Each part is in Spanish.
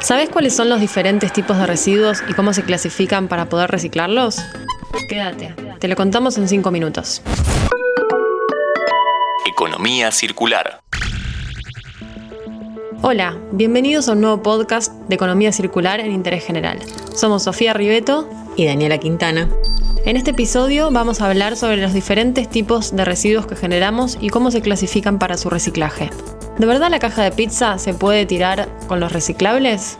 ¿Sabes cuáles son los diferentes tipos de residuos y cómo se clasifican para poder reciclarlos? Quédate, te lo contamos en 5 minutos. Economía circular. Hola, bienvenidos a un nuevo podcast de Economía Circular en Interés General. Somos Sofía Ribeto y Daniela Quintana. En este episodio vamos a hablar sobre los diferentes tipos de residuos que generamos y cómo se clasifican para su reciclaje. ¿De verdad la caja de pizza se puede tirar con los reciclables?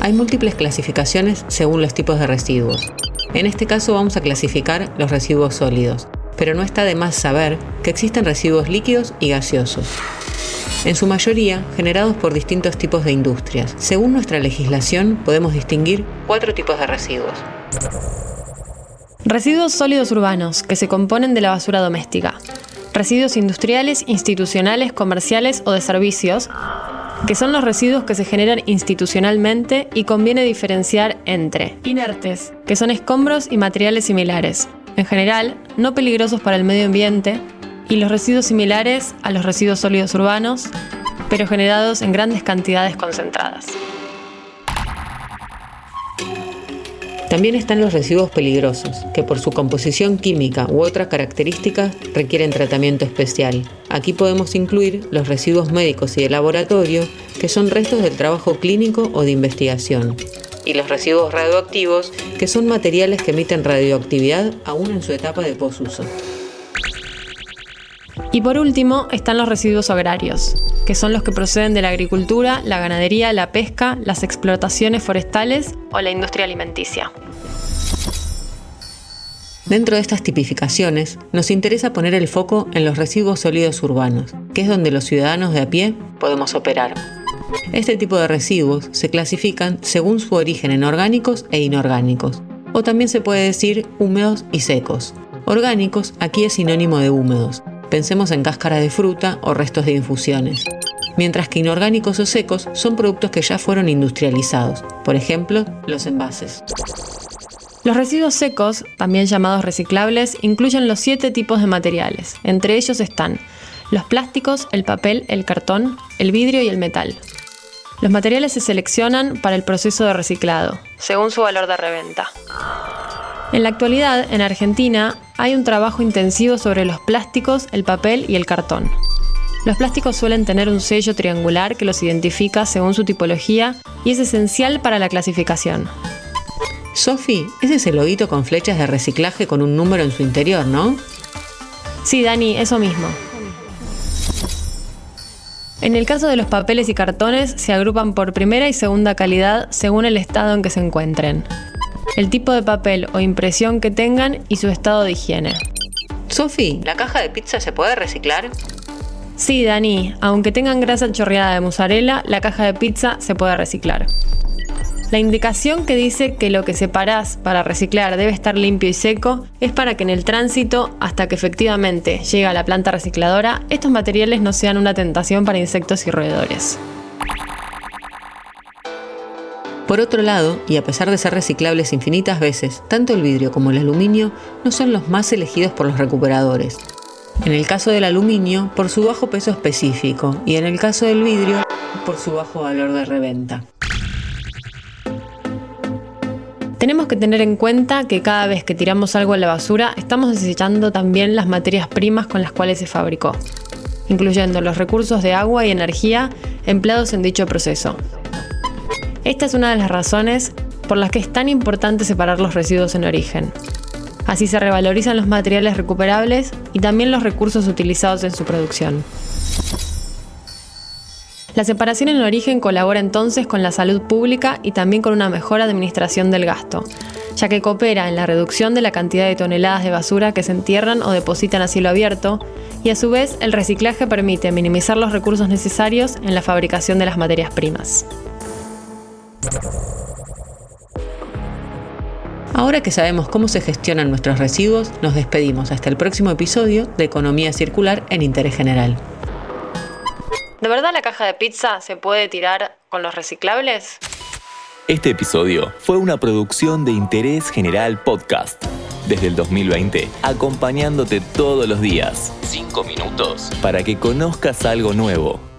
Hay múltiples clasificaciones según los tipos de residuos. En este caso vamos a clasificar los residuos sólidos, pero no está de más saber que existen residuos líquidos y gaseosos. En su mayoría generados por distintos tipos de industrias. Según nuestra legislación podemos distinguir cuatro tipos de residuos. Residuos sólidos urbanos, que se componen de la basura doméstica residuos industriales, institucionales, comerciales o de servicios, que son los residuos que se generan institucionalmente y conviene diferenciar entre inertes, que son escombros y materiales similares, en general no peligrosos para el medio ambiente, y los residuos similares a los residuos sólidos urbanos, pero generados en grandes cantidades concentradas. También están los residuos peligrosos, que por su composición química u otras características requieren tratamiento especial. Aquí podemos incluir los residuos médicos y de laboratorio, que son restos del trabajo clínico o de investigación. Y los residuos radioactivos, que son materiales que emiten radioactividad aún en su etapa de posuso. Y por último están los residuos agrarios, que son los que proceden de la agricultura, la ganadería, la pesca, las explotaciones forestales o la industria alimenticia. Dentro de estas tipificaciones, nos interesa poner el foco en los residuos sólidos urbanos, que es donde los ciudadanos de a pie podemos operar. Este tipo de residuos se clasifican según su origen en orgánicos e inorgánicos, o también se puede decir húmedos y secos. Orgánicos aquí es sinónimo de húmedos, Pensemos en cáscara de fruta o restos de infusiones. Mientras que inorgánicos o secos son productos que ya fueron industrializados, por ejemplo, los envases. Los residuos secos, también llamados reciclables, incluyen los siete tipos de materiales. Entre ellos están los plásticos, el papel, el cartón, el vidrio y el metal. Los materiales se seleccionan para el proceso de reciclado, según su valor de reventa. En la actualidad, en Argentina, hay un trabajo intensivo sobre los plásticos, el papel y el cartón. Los plásticos suelen tener un sello triangular que los identifica según su tipología y es esencial para la clasificación. Sofi, ese es el loguito con flechas de reciclaje con un número en su interior, ¿no? Sí, Dani, eso mismo. En el caso de los papeles y cartones, se agrupan por primera y segunda calidad según el estado en que se encuentren el tipo de papel o impresión que tengan y su estado de higiene. Sofi, ¿la caja de pizza se puede reciclar? Sí, Dani, aunque tengan grasa chorreada de mozzarella, la caja de pizza se puede reciclar. La indicación que dice que lo que separás para reciclar debe estar limpio y seco es para que en el tránsito, hasta que efectivamente llegue a la planta recicladora, estos materiales no sean una tentación para insectos y roedores. Por otro lado, y a pesar de ser reciclables infinitas veces, tanto el vidrio como el aluminio no son los más elegidos por los recuperadores. En el caso del aluminio, por su bajo peso específico, y en el caso del vidrio, por su bajo valor de reventa. Tenemos que tener en cuenta que cada vez que tiramos algo a la basura, estamos desechando también las materias primas con las cuales se fabricó, incluyendo los recursos de agua y energía empleados en dicho proceso, esta es una de las razones por las que es tan importante separar los residuos en origen. Así se revalorizan los materiales recuperables y también los recursos utilizados en su producción. La separación en origen colabora entonces con la salud pública y también con una mejor administración del gasto, ya que coopera en la reducción de la cantidad de toneladas de basura que se entierran o depositan a cielo abierto, y a su vez el reciclaje permite minimizar los recursos necesarios en la fabricación de las materias primas. Ahora que sabemos cómo se gestionan nuestros residuos, nos despedimos hasta el próximo episodio de Economía Circular en Interés General. ¿De verdad la caja de pizza se puede tirar con los reciclables? Este episodio fue una producción de Interés General Podcast. Desde el 2020, acompañándote todos los días. Cinco minutos. Para que conozcas algo nuevo.